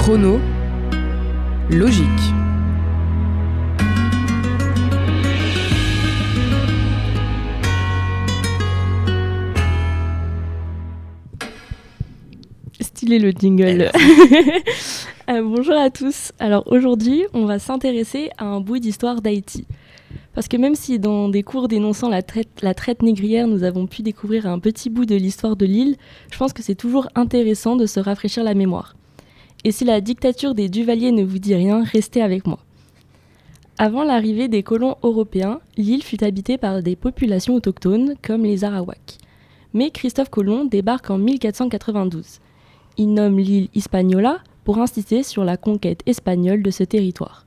Chrono. Logique. Stylé le jingle. Euh, bonjour à tous. Alors aujourd'hui, on va s'intéresser à un bout d'histoire d'Haïti. Parce que même si dans des cours dénonçant la traite, la traite négrière, nous avons pu découvrir un petit bout de l'histoire de l'île, je pense que c'est toujours intéressant de se rafraîchir la mémoire. Et si la dictature des Duvaliers ne vous dit rien, restez avec moi. Avant l'arrivée des colons européens, l'île fut habitée par des populations autochtones comme les Arawaks. Mais Christophe Colomb débarque en 1492. Il nomme l'île Hispaniola pour insister sur la conquête espagnole de ce territoire.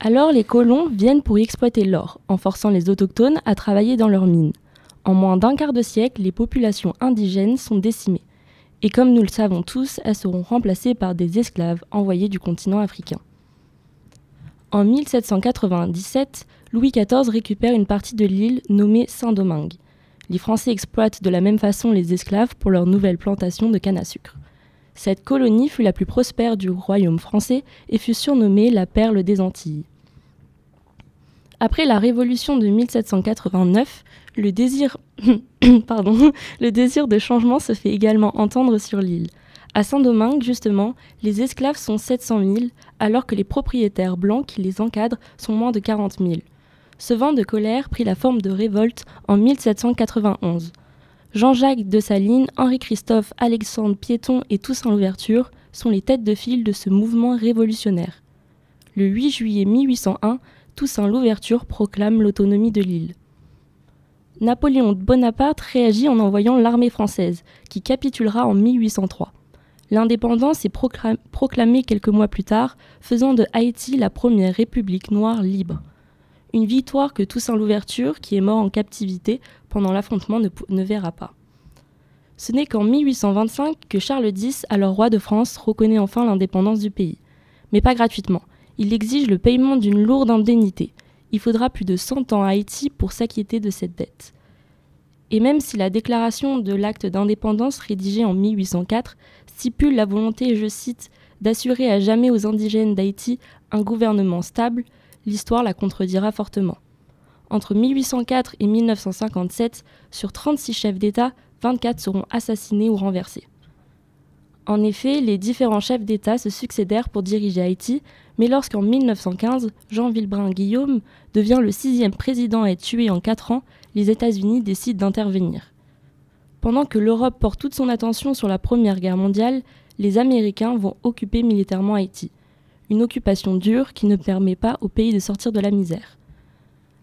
Alors les colons viennent pour y exploiter l'or, en forçant les autochtones à travailler dans leurs mines. En moins d'un quart de siècle, les populations indigènes sont décimées. Et comme nous le savons tous, elles seront remplacées par des esclaves envoyés du continent africain. En 1797, Louis XIV récupère une partie de l'île nommée Saint-Domingue. Les Français exploitent de la même façon les esclaves pour leur nouvelle plantation de canne à sucre. Cette colonie fut la plus prospère du royaume français et fut surnommée la perle des Antilles. Après la révolution de 1789, le désir, pardon, le désir de changement se fait également entendre sur l'île. À Saint-Domingue, justement, les esclaves sont 700 000, alors que les propriétaires blancs qui les encadrent sont moins de 40 000. Ce vent de colère prit la forme de révolte en 1791. Jean-Jacques Dessalines, Henri-Christophe, Alexandre Piéton et Toussaint Louverture sont les têtes de file de ce mouvement révolutionnaire. Le 8 juillet 1801, Toussaint Louverture proclame l'autonomie de l'île. Napoléon Bonaparte réagit en envoyant l'armée française, qui capitulera en 1803. L'indépendance est proclamée quelques mois plus tard, faisant de Haïti la première république noire libre une victoire que Toussaint Louverture, qui est mort en captivité pendant l'affrontement, ne, verra pas. Ce n'est qu'en 1825 que Charles X, alors roi de France, reconnaît enfin l'indépendance du pays. Mais pas gratuitement. Il exige le paiement d'une lourde indemnité. Il faudra plus de 100 ans à Haïti pour s'acquitter de cette dette. Et même si la déclaration de l'acte d'indépendance rédigée en 1804 stipule la volonté, je cite, d'assurer à jamais aux indigènes d'Haïti un gouvernement stable, l'histoire la contredira fortement. Entre 1804 et 1957, sur 36 chefs d'État, 24 seront assassinés ou renversés. En effet, les différents chefs d'État se succédèrent pour diriger Haïti, mais lorsqu'en 1915, Jean Villebrun Guillaume devient le sixième président à être tué en quatre ans, les États-Unis décident d'intervenir. Pendant que l'Europe porte toute son attention sur la Première Guerre mondiale, les Américains vont occuper militairement Haïti une occupation dure qui ne permet pas au pays de sortir de la misère.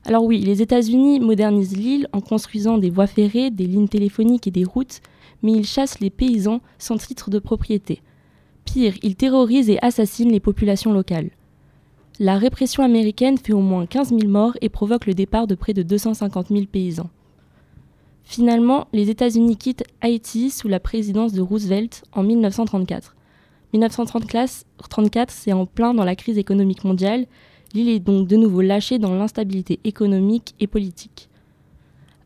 Alors oui, les États-Unis modernisent l'île en construisant des voies ferrées, des lignes téléphoniques et des routes, mais ils chassent les paysans sans titre de propriété. Pire, ils terrorisent et assassinent les populations locales. La répression américaine fait au moins 15 000 morts et provoque le départ de près de 250 000 paysans. Finalement, les États-Unis quittent Haïti sous la présidence de Roosevelt en 1934. 1934, c'est en plein dans la crise économique mondiale. L'île est donc de nouveau lâchée dans l'instabilité économique et politique.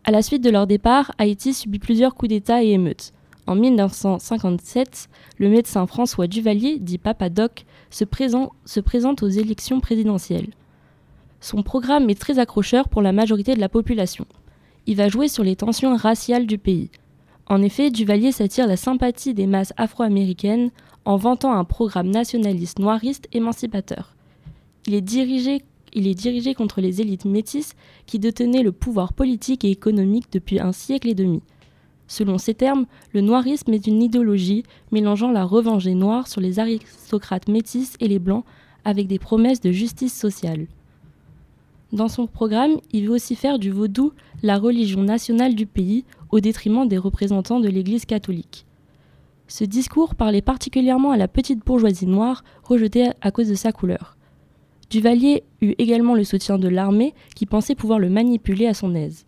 À la suite de leur départ, Haïti subit plusieurs coups d'État et émeutes. En 1957, le médecin François Duvalier, dit Papa Doc, se, se présente aux élections présidentielles. Son programme est très accrocheur pour la majorité de la population. Il va jouer sur les tensions raciales du pays. En effet, Duvalier s'attire la sympathie des masses afro-américaines en vantant un programme nationaliste noiriste émancipateur. Il est dirigé, il est dirigé contre les élites métisses qui détenaient le pouvoir politique et économique depuis un siècle et demi. Selon ces termes, le noirisme est une idéologie mélangeant la revanche des Noirs sur les aristocrates métis et les Blancs avec des promesses de justice sociale. Dans son programme, il veut aussi faire du vaudou la religion nationale du pays au détriment des représentants de l'Église catholique. Ce discours parlait particulièrement à la petite bourgeoisie noire rejetée à cause de sa couleur. Duvalier eut également le soutien de l'armée qui pensait pouvoir le manipuler à son aise.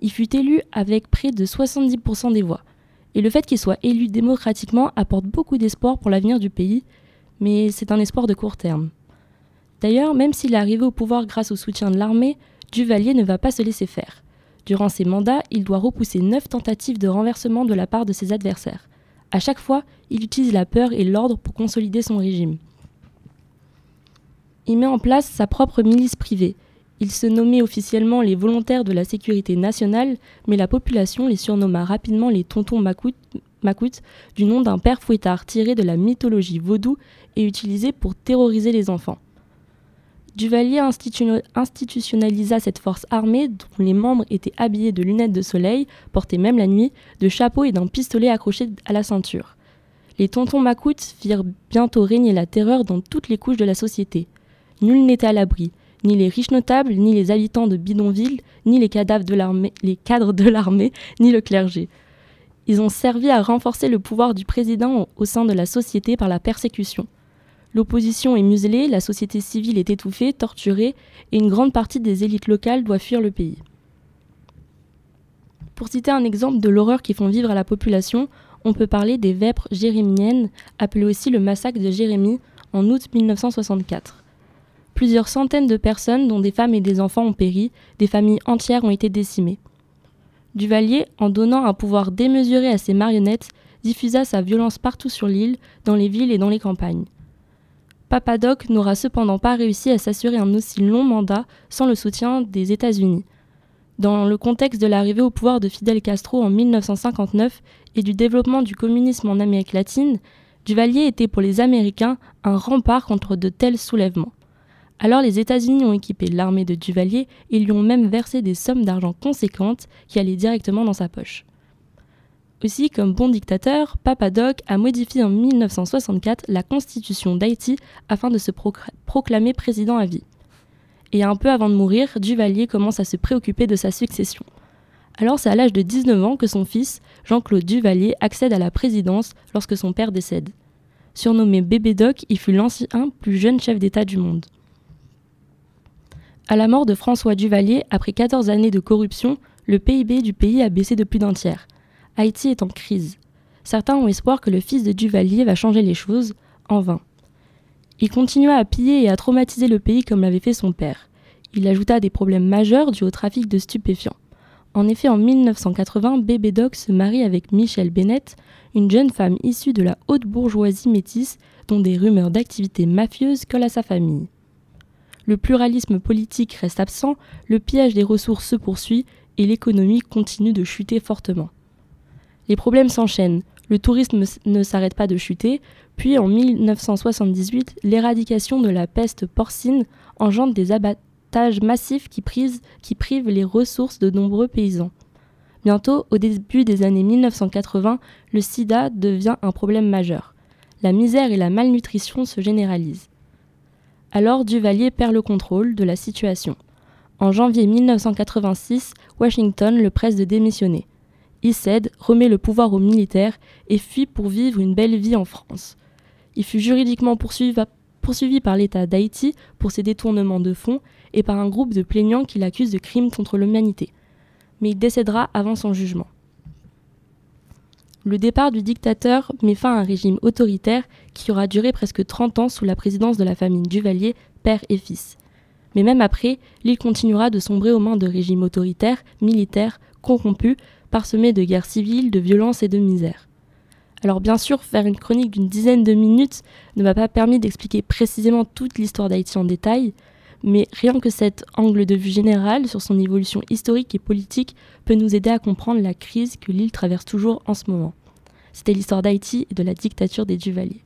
Il fut élu avec près de 70% des voix. Et le fait qu'il soit élu démocratiquement apporte beaucoup d'espoir pour l'avenir du pays, mais c'est un espoir de court terme. D'ailleurs, même s'il est arrivé au pouvoir grâce au soutien de l'armée, Duvalier ne va pas se laisser faire. Durant ses mandats, il doit repousser neuf tentatives de renversement de la part de ses adversaires. À chaque fois, il utilise la peur et l'ordre pour consolider son régime. Il met en place sa propre milice privée. Il se nommait officiellement les volontaires de la sécurité nationale, mais la population les surnomma rapidement les tontons macoutes, du nom d'un père fouettard tiré de la mythologie vaudou et utilisé pour terroriser les enfants. Duvalier institutionnalisa cette force armée dont les membres étaient habillés de lunettes de soleil, portées même la nuit, de chapeaux et d'un pistolet accroché à la ceinture. Les tontons macoutes firent bientôt régner la terreur dans toutes les couches de la société. Nul n'était à l'abri, ni les riches notables, ni les habitants de bidonville, ni les, cadavres de les cadres de l'armée, ni le clergé. Ils ont servi à renforcer le pouvoir du président au sein de la société par la persécution. L'opposition est muselée, la société civile est étouffée, torturée, et une grande partie des élites locales doit fuir le pays. Pour citer un exemple de l'horreur qui font vivre à la population, on peut parler des vêpres jérémiennes, appelées aussi le massacre de Jérémie, en août 1964. Plusieurs centaines de personnes, dont des femmes et des enfants, ont péri, des familles entières ont été décimées. Duvalier, en donnant un pouvoir démesuré à ses marionnettes, diffusa sa violence partout sur l'île, dans les villes et dans les campagnes. Papadoc n'aura cependant pas réussi à s'assurer un aussi long mandat sans le soutien des États-Unis. Dans le contexte de l'arrivée au pouvoir de Fidel Castro en 1959 et du développement du communisme en Amérique latine, Duvalier était pour les Américains un rempart contre de tels soulèvements. Alors les États-Unis ont équipé l'armée de Duvalier et lui ont même versé des sommes d'argent conséquentes qui allaient directement dans sa poche. Aussi, comme bon dictateur, Papadoc a modifié en 1964 la constitution d'Haïti afin de se proclamer président à vie. Et un peu avant de mourir, Duvalier commence à se préoccuper de sa succession. Alors c'est à l'âge de 19 ans que son fils, Jean-Claude Duvalier, accède à la présidence lorsque son père décède. Surnommé Bébé Doc, il fut l'ancien plus jeune chef d'État du monde. À la mort de François Duvalier, après 14 années de corruption, le PIB du pays a baissé de plus d'un tiers. Haïti est en crise. Certains ont espoir que le fils de Duvalier va changer les choses, en vain. Il continua à piller et à traumatiser le pays comme l'avait fait son père. Il ajouta des problèmes majeurs dus au trafic de stupéfiants. En effet, en 1980, Bébé Doc se marie avec Michelle Bennett, une jeune femme issue de la haute bourgeoisie métisse dont des rumeurs d'activités mafieuses collent à sa famille. Le pluralisme politique reste absent, le pillage des ressources se poursuit et l'économie continue de chuter fortement. Les problèmes s'enchaînent. Le tourisme ne s'arrête pas de chuter, puis en 1978, l'éradication de la peste porcine engendre des abattages massifs qui, qui privent les ressources de nombreux paysans. Bientôt, au début des années 1980, le sida devient un problème majeur. La misère et la malnutrition se généralisent. Alors Duvalier perd le contrôle de la situation. En janvier 1986, Washington le presse de démissionner. Il cède, remet le pouvoir aux militaires et fuit pour vivre une belle vie en France. Il fut juridiquement poursuivi, par l'État d'Haïti pour ses détournements de fonds et par un groupe de plaignants qui l'accusent de crimes contre l'humanité. Mais il décédera avant son jugement. Le départ du dictateur met fin à un régime autoritaire qui aura duré presque 30 ans sous la présidence de la famille Duvalier, père et fils. Mais même après, l'île continuera de sombrer aux mains de régimes autoritaires, militaires, corrompus, parsemé de guerres civiles, de violences et de misère. Alors bien sûr, faire une chronique d'une dizaine de minutes ne m'a pas permis d'expliquer précisément toute l'histoire d'Haïti en détail, mais rien que cet angle de vue général sur son évolution historique et politique peut nous aider à comprendre la crise que l'île traverse toujours en ce moment. C'était l'histoire d'Haïti et de la dictature des Duvaliers.